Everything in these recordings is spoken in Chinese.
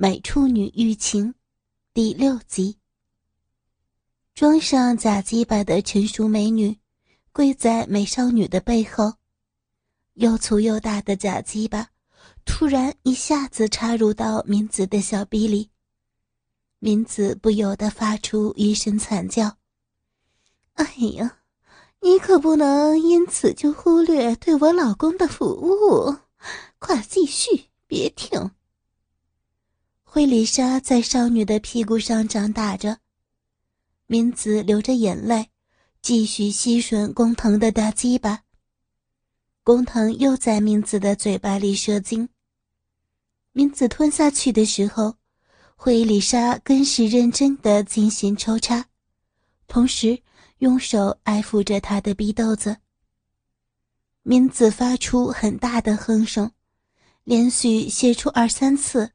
美处女欲情，第六集。装上假鸡巴的成熟美女，跪在美少女的背后，又粗又大的假鸡巴突然一下子插入到明子的小臂里，明子不由得发出一声惨叫：“哎呀，你可不能因此就忽略对我老公的服务，快继续，别停。”惠丽莎在少女的屁股上掌打着，明子流着眼泪，继续吸吮工藤的大鸡巴。工藤又在明子的嘴巴里射精。明子吞下去的时候，惠丽莎更是认真的进行抽插，同时用手爱抚着她的逼豆子。明子发出很大的哼声，连续泄出二三次。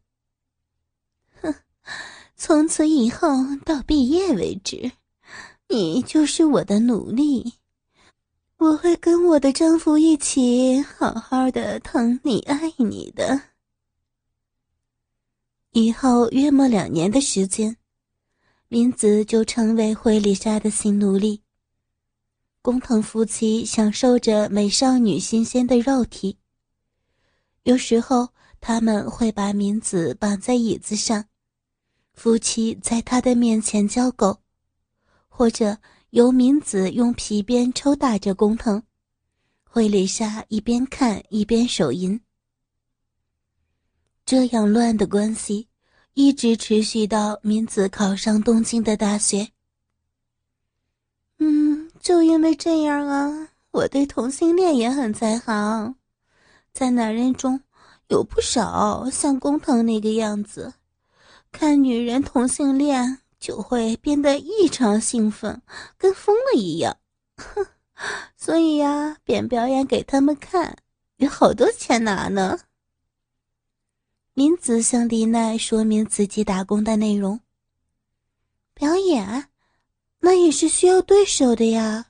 从此以后到毕业为止，你就是我的奴隶。我会跟我的丈夫一起好好的疼你、爱你的。以后约莫两年的时间，明子就成为惠丽莎的新奴隶。工藤夫妻享受着美少女新鲜的肉体。有时候他们会把明子绑在椅子上。夫妻在他的面前交狗，或者由明子用皮鞭抽打着工藤，惠丽莎一边看一边手淫。这样乱的关系一直持续到明子考上东京的大学。嗯，就因为这样啊，我对同性恋也很在行，在男人中有不少像工藤那个样子。看女人同性恋就会变得异常兴奋，跟疯了一样，哼！所以呀，便表演给他们看，有好多钱拿呢。明子向丽奈说明自己打工的内容。表演，那也是需要对手的呀。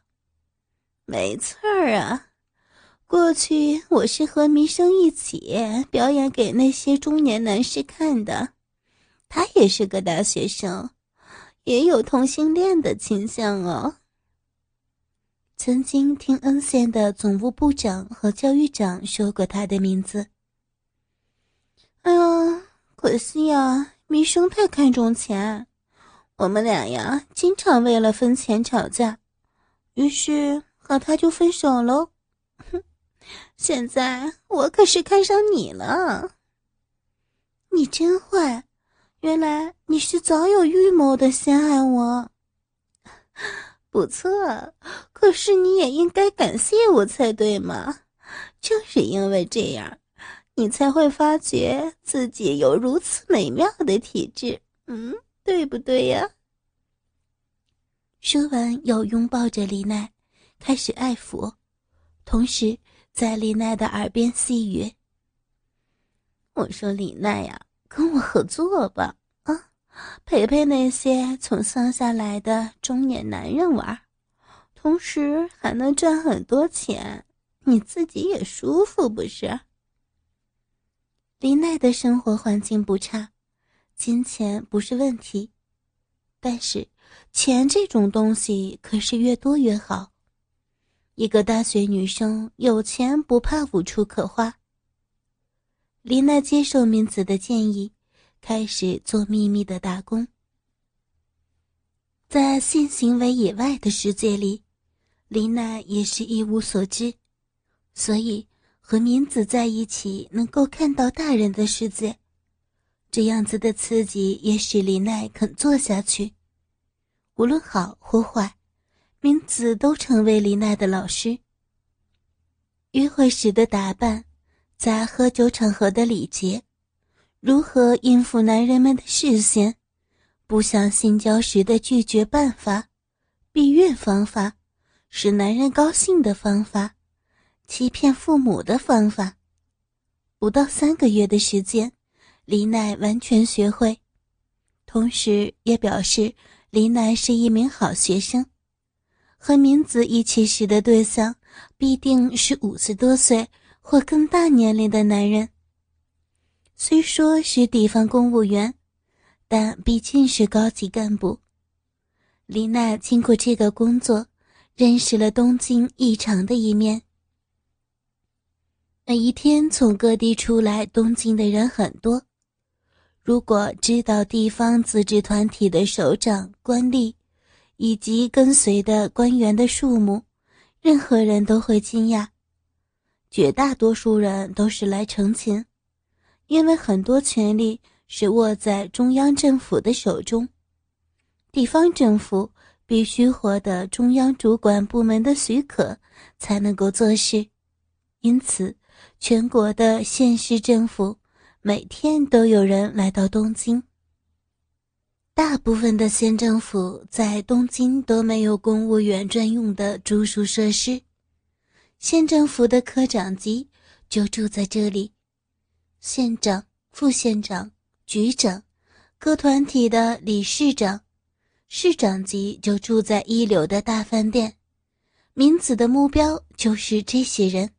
没错儿啊，过去我是和弥生一起表演给那些中年男士看的。他也是个大学生，也有同性恋的倾向哦。曾经听恩县的总务部长和教育长说过他的名字。哎呀，可惜呀，弥生太看重钱，我们俩呀经常为了分钱吵架，于是和他就分手喽。哼，现在我可是看上你了，你真坏。原来你是早有预谋的陷害我，不错。可是你也应该感谢我才对嘛。正是因为这样，你才会发觉自己有如此美妙的体质，嗯，对不对呀？说完，又拥抱着李奈，开始爱抚，同时在李奈的耳边细语：“我说李奈呀。”跟我合作吧，啊，陪陪那些从乡下来的中年男人玩，同时还能赚很多钱，你自己也舒服不是？林奈的生活环境不差，金钱不是问题，但是钱这种东西可是越多越好。一个大学女生有钱不怕无处可花。林奈接受明子的建议，开始做秘密的打工。在性行为以外的世界里，林奈也是一无所知，所以和明子在一起能够看到大人的世界，这样子的刺激也使林奈肯做下去。无论好或坏，明子都成为林奈的老师。约会时的打扮。在喝酒场合的礼节，如何应付男人们的视线，不想性交时的拒绝办法，避孕方法，使男人高兴的方法，欺骗父母的方法，不到三个月的时间，李奈完全学会，同时也表示李奈是一名好学生。和明子一起时的对象必定是五十多岁。或更大年龄的男人，虽说是地方公务员，但毕竟是高级干部。李娜经过这个工作，认识了东京异常的一面。每一天从各地出来东京的人很多，如果知道地方自治团体的首长、官吏以及跟随的官员的数目，任何人都会惊讶。绝大多数人都是来成亲，因为很多权力是握在中央政府的手中。地方政府必须获得中央主管部门的许可才能够做事，因此，全国的县市政府每天都有人来到东京。大部分的县政府在东京都没有公务员专用的住宿设施，县政府的科长级就住在这里，县长、副县长、局长，各团体的理事长。市长级就住在一流的大饭店，明子的目标就是这些人。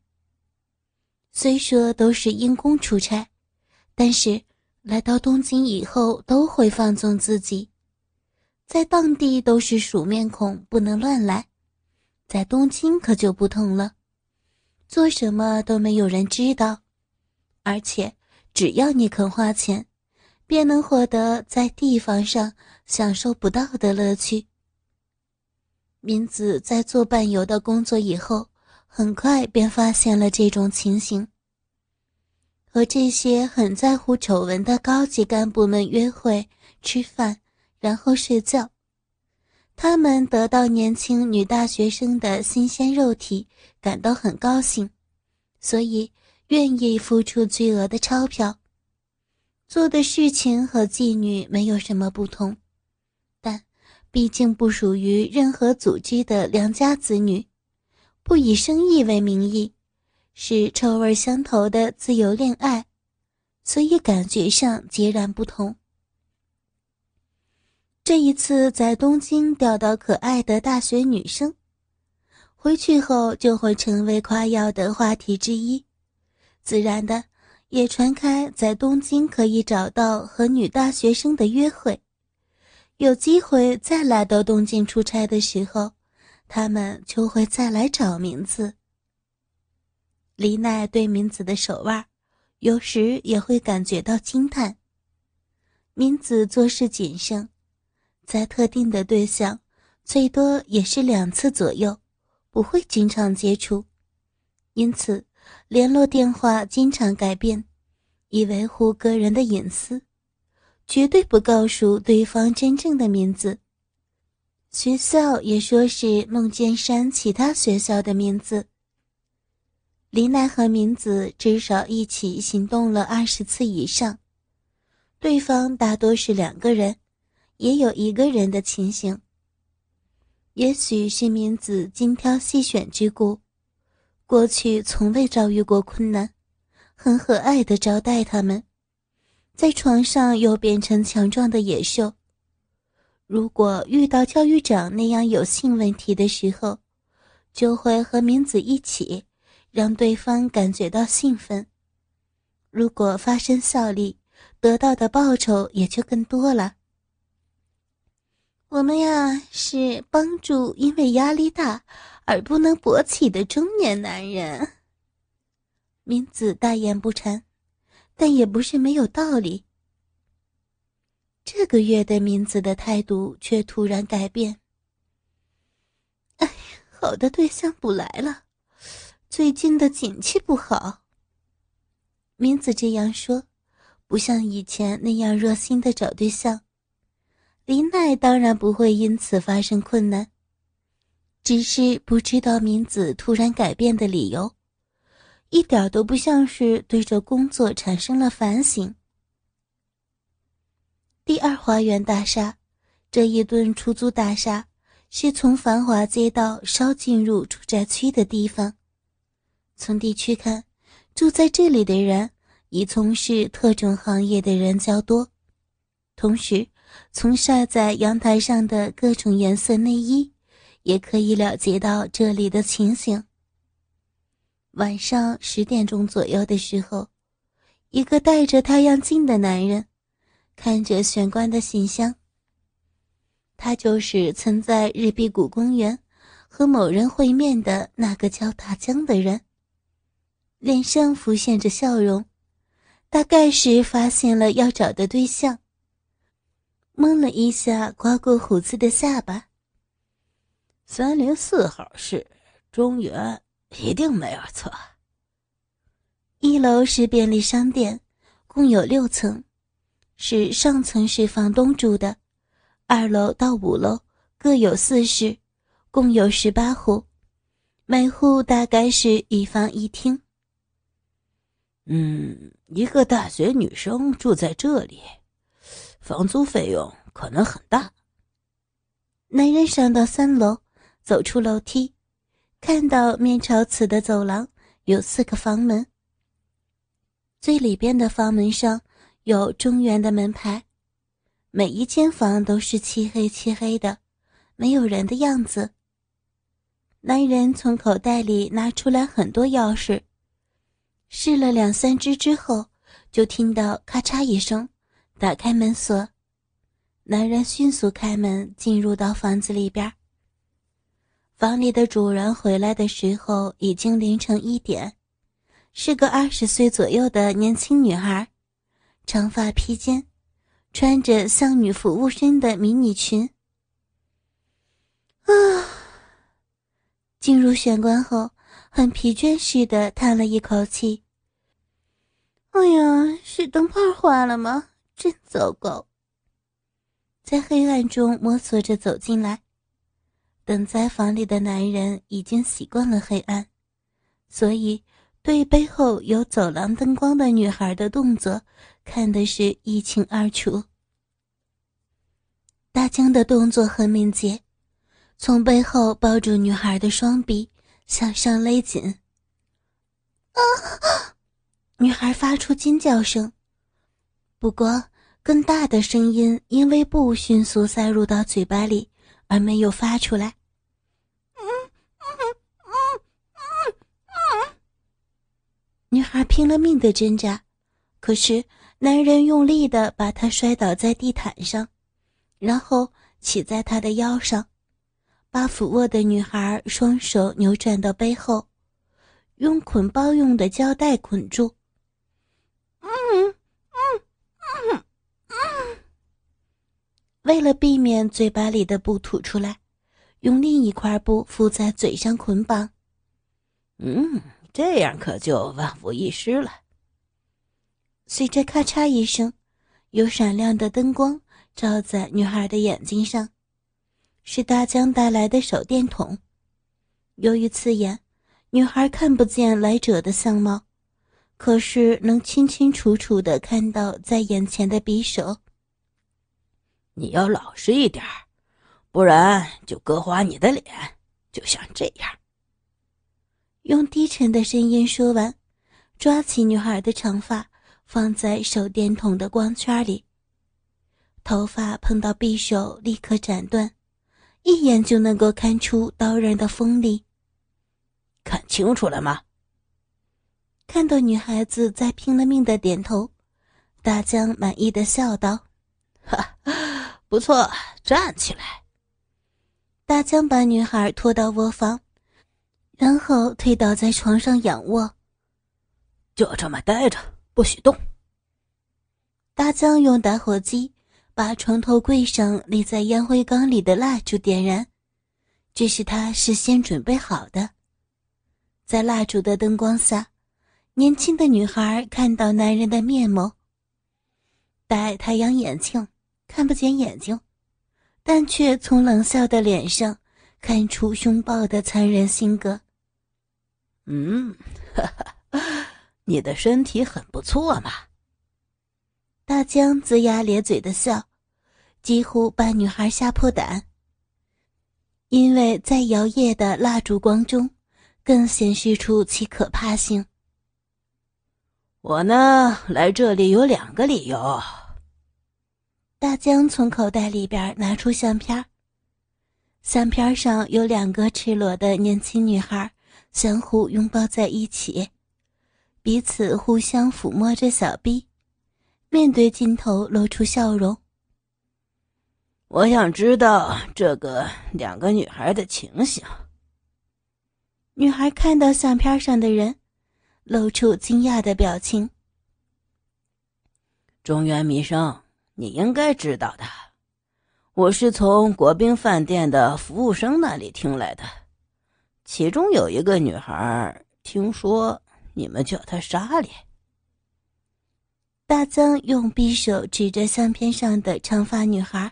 虽说都是因公出差，但是来到东京以后都会放纵自己，在当地都是熟面孔，不能乱来，在东京可就不同了，做什么都没有人知道，而且只要你肯花钱。便能获得在地方上享受不到的乐趣。明子在做伴游的工作以后，很快便发现了这种情形。和这些很在乎丑闻的高级干部们约会、吃饭，然后睡觉，他们得到年轻女大学生的新鲜肉体，感到很高兴，所以愿意付出巨额的钞票。做的事情和妓女没有什么不同，但毕竟不属于任何组织的良家子女，不以生意为名义，是臭味相投的自由恋爱，所以感觉上截然不同。这一次在东京钓到可爱的大学女生，回去后就会成为夸耀的话题之一，自然的。也传开，在东京可以找到和女大学生的约会。有机会再来到东京出差的时候，他们就会再来找名字。李奈对明子的手腕，有时也会感觉到惊叹。明子做事谨慎，在特定的对象，最多也是两次左右，不会经常接触，因此。联络电话经常改变，以维护个人的隐私，绝对不告诉对方真正的名字。学校也说是梦见山其他学校的名字。林奈和明子至少一起行动了二十次以上，对方大多是两个人，也有一个人的情形。也许是明子精挑细选之故。过去从未遭遇过困难，很和蔼地招待他们，在床上又变成强壮的野兽。如果遇到教育长那样有性问题的时候，就会和明子一起，让对方感觉到兴奋。如果发生效力，得到的报酬也就更多了。我们呀，是帮助因为压力大。而不能勃起的中年男人，明子大言不惭，但也不是没有道理。这个月的明子的态度却突然改变。哎，好的对象不来了，最近的景气不好。明子这样说，不像以前那样热心的找对象。林奈当然不会因此发生困难。只是不知道明子突然改变的理由，一点都不像是对着工作产生了反省。第二花园大厦，这一栋出租大厦，是从繁华街道稍进入住宅区的地方。从地区看，住在这里的人以从事特种行业的人较多，同时，从晒在阳台上的各种颜色内衣。也可以了解到这里的情形。晚上十点钟左右的时候，一个戴着太阳镜的男人，看着玄关的信箱。他就是曾在日比谷公园和某人会面的那个叫大江的人，脸上浮现着笑容，大概是发现了要找的对象。蒙了一下刮过胡子的下巴。三零四号室，中原一定没有错。一楼是便利商店，共有六层，是上层是房东住的，二楼到五楼各有四室，共有十八户，每户大概是一房一厅。嗯，一个大学女生住在这里，房租费用可能很大。男人上到三楼，走出楼梯，看到面朝此的走廊有四个房门。最里边的房门上有中原的门牌，每一间房都是漆黑漆黑的，没有人的样子。男人从口袋里拿出来很多钥匙，试了两三只之后，就听到咔嚓一声，打开门锁。男人迅速开门进入到房子里边。房里的主人回来的时候已经凌晨一点。是个二十岁左右的年轻女孩，长发披肩，穿着像女服务生的迷你裙。啊！进入玄关后，很疲倦似的叹了一口气。哎呀，是灯泡坏了吗？真糟糕！在黑暗中摸索着走进来，等在房里的男人已经习惯了黑暗，所以。对背后有走廊灯光的女孩的动作，看的是一清二楚。大江的动作很敏捷，从背后抱住女孩的双臂，向上勒紧。啊！女孩发出惊叫声，不过更大的声音因为布迅速塞入到嘴巴里而没有发出来。女孩拼了命的挣扎，可是男人用力的把她摔倒在地毯上，然后骑在她的腰上，把俯卧的女孩双手扭转到背后，用捆包用的胶带捆住。嗯嗯嗯嗯。为了避免嘴巴里的布吐出来，用另一块布敷在嘴上捆绑。嗯。这样可就万无一失了。随着咔嚓一声，有闪亮的灯光照在女孩的眼睛上，是大江带来的手电筒。由于刺眼，女孩看不见来者的相貌，可是能清清楚楚的看到在眼前的匕首。你要老实一点不然就割花你的脸，就像这样。用低沉的声音说完，抓起女孩的长发放在手电筒的光圈里。头发碰到匕首，立刻斩断，一眼就能够看出刀刃的锋利。看清楚了吗？看到女孩子在拼了命的点头，大江满意的笑道：“哈，不错，站起来。”大江把女孩拖到卧房。然后推倒在床上仰卧，就这么待着，不许动。大江用打火机把床头柜上立在烟灰缸里的蜡烛点燃，这是他事先准备好的。在蜡烛的灯光下，年轻的女孩看到男人的面目。戴太阳眼镜，看不见眼睛，但却从冷笑的脸上看出凶暴的残忍性格。嗯，哈哈，你的身体很不错嘛。大江龇牙咧嘴的笑，几乎把女孩吓破胆。因为在摇曳的蜡烛光中，更显示出其可怕性。我呢，来这里有两个理由。大江从口袋里边拿出相片，相片上有两个赤裸的年轻女孩。相互拥抱在一起，彼此互相抚摸着小臂，面对镜头露出笑容。我想知道这个两个女孩的情形。女孩看到相片上的人，露出惊讶的表情。中原弥生，你应该知道的，我是从国宾饭店的服务生那里听来的，其中有一个女孩，听说。你们叫她莎莉。大江用匕首指着相片上的长发女孩。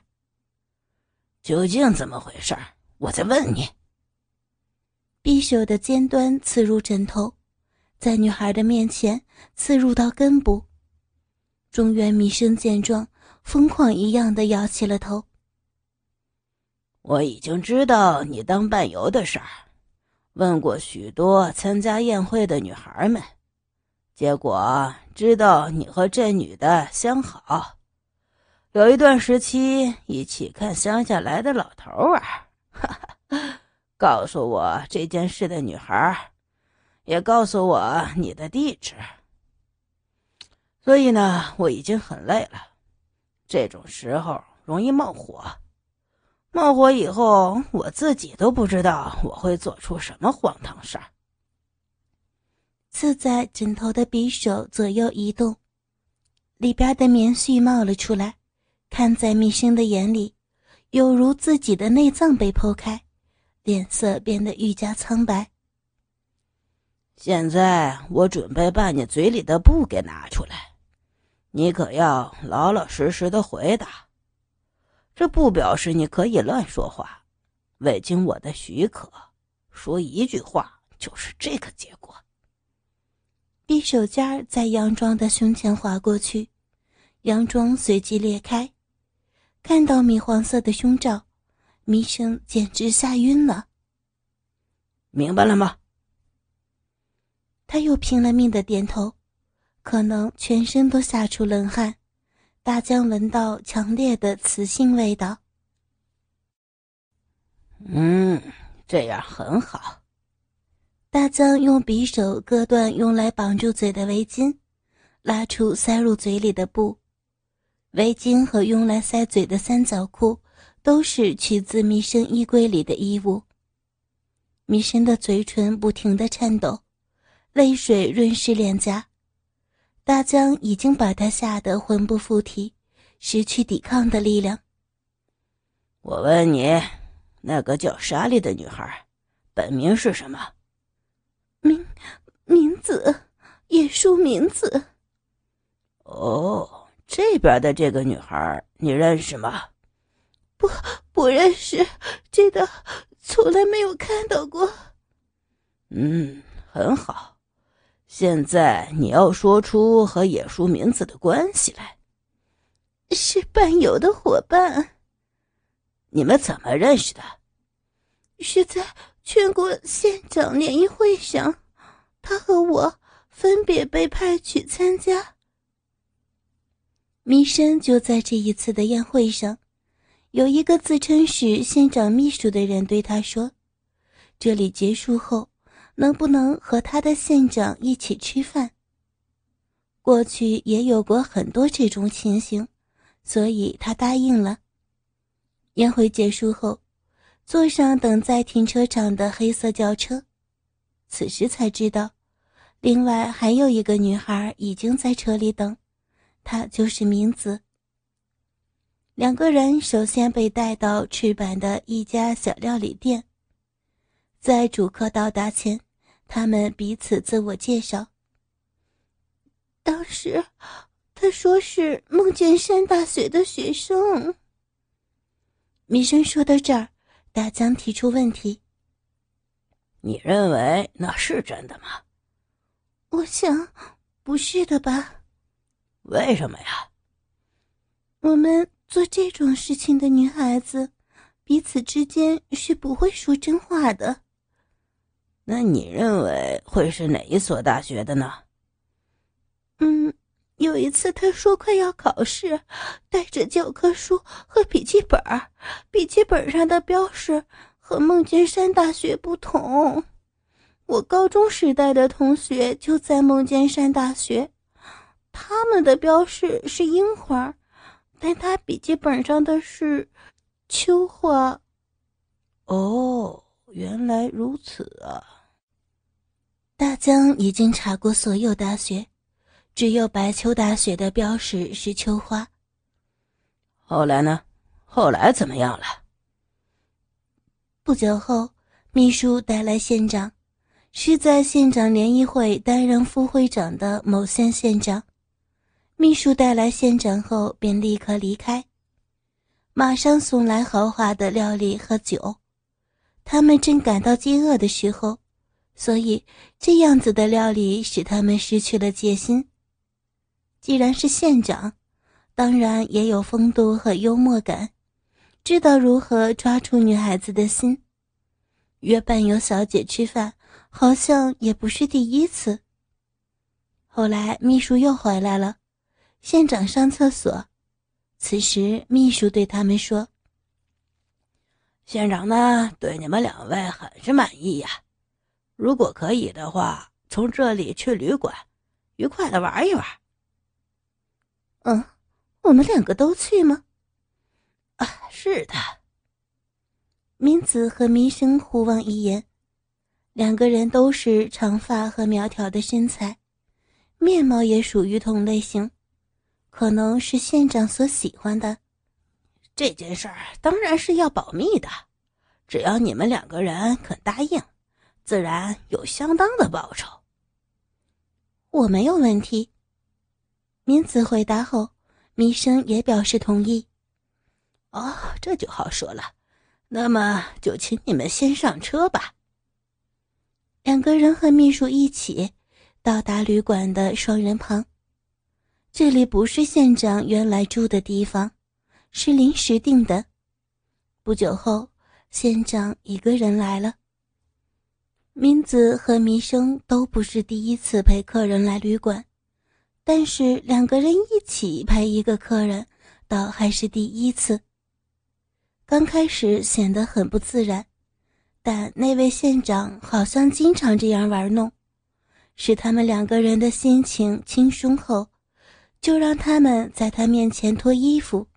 究竟怎么回事？我在问你。匕首的尖端刺入枕头，在女孩的面前刺入到根部。中原弥生见状，疯狂一样的摇起了头。我已经知道你当伴游的事儿。问过许多参加宴会的女孩们，结果知道你和这女的相好，有一段时期一起看乡下来的老头玩。哈哈，告诉我这件事的女孩，也告诉我你的地址。所以呢，我已经很累了，这种时候容易冒火。冒火以后，我自己都不知道我会做出什么荒唐事儿。刺在枕头的匕首左右移动，里边的棉絮冒了出来，看在密生的眼里，有如自己的内脏被剖开，脸色变得愈加苍白。现在我准备把你嘴里的布给拿出来，你可要老老实实的回答。这不表示你可以乱说话，未经我的许可，说一句话就是这个结果。匕首尖在杨庄的胸前划过去，杨庄随即裂开，看到米黄色的胸罩，弥生简直吓晕了。明白了吗？他又拼了命的点头，可能全身都吓出冷汗。大江闻到强烈的雌性味道。嗯，这样很好。大江用匕首割断用来绑住嘴的围巾，拉出塞入嘴里的布。围巾和用来塞嘴的三角裤都是取自弥生衣柜里的衣物。弥生的嘴唇不停地颤抖，泪水润湿脸颊。大江已经把他吓得魂不附体，失去抵抗的力量。我问你，那个叫莎莉的女孩，本名是什么？名名字，叶书名字。哦，这边的这个女孩你认识吗？不，不认识，真的从来没有看到过。嗯，很好。现在你要说出和野叔名字的关系来。是伴游的伙伴。你们怎么认识的？是在全国县长联谊会上，他和我分别被派去参加。弥生就在这一次的宴会上，有一个自称是县长秘书的人对他说：“这里结束后。”能不能和他的县长一起吃饭？过去也有过很多这种情形，所以他答应了。宴会结束后，坐上等在停车场的黑色轿车，此时才知道，另外还有一个女孩已经在车里等，她就是明子。两个人首先被带到赤坂的一家小料理店。在主客到达前，他们彼此自我介绍。当时，他说是梦见山大学的学生。米生说到这儿，大江提出问题：“你认为那是真的吗？”我想，不是的吧？为什么呀？我们做这种事情的女孩子，彼此之间是不会说真话的。那你认为会是哪一所大学的呢？嗯，有一次他说快要考试，带着教科书和笔记本笔记本上的标识和梦见山大学不同。我高中时代的同学就在梦见山大学，他们的标识是樱花，但他笔记本上的是秋花。哦，原来如此啊！大江已经查过所有大学，只有白秋大学的标识是秋花。后来呢？后来怎么样了？不久后，秘书带来县长。是在县长联谊会担任副会长的某县县长，秘书带来县长后便立刻离开，马上送来豪华的料理和酒。他们正感到饥饿的时候，所以这样子的料理使他们失去了戒心。既然是县长，当然也有风度和幽默感，知道如何抓住女孩子的心。约伴游小姐吃饭。好像也不是第一次。后来秘书又回来了，县长上厕所。此时秘书对他们说：“县长呢，对你们两位很是满意呀。如果可以的话，从这里去旅馆，愉快的玩一玩。”“嗯，我们两个都去吗？”“啊，是的。”明子和弥生互望一眼。两个人都是长发和苗条的身材，面貌也属于同类型，可能是县长所喜欢的。这件事儿当然是要保密的，只要你们两个人肯答应，自然有相当的报酬。我没有问题。明子回答后，弥生也表示同意。哦，这就好说了，那么就请你们先上车吧。两个人和秘书一起到达旅馆的双人旁。这里不是县长原来住的地方，是临时订的。不久后，县长一个人来了。明子和弥生都不是第一次陪客人来旅馆，但是两个人一起陪一个客人，倒还是第一次。刚开始显得很不自然。但那位县长好像经常这样玩弄，使他们两个人的心情轻松后，就让他们在他面前脱衣服，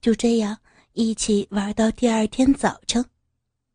就这样一起玩到第二天早晨。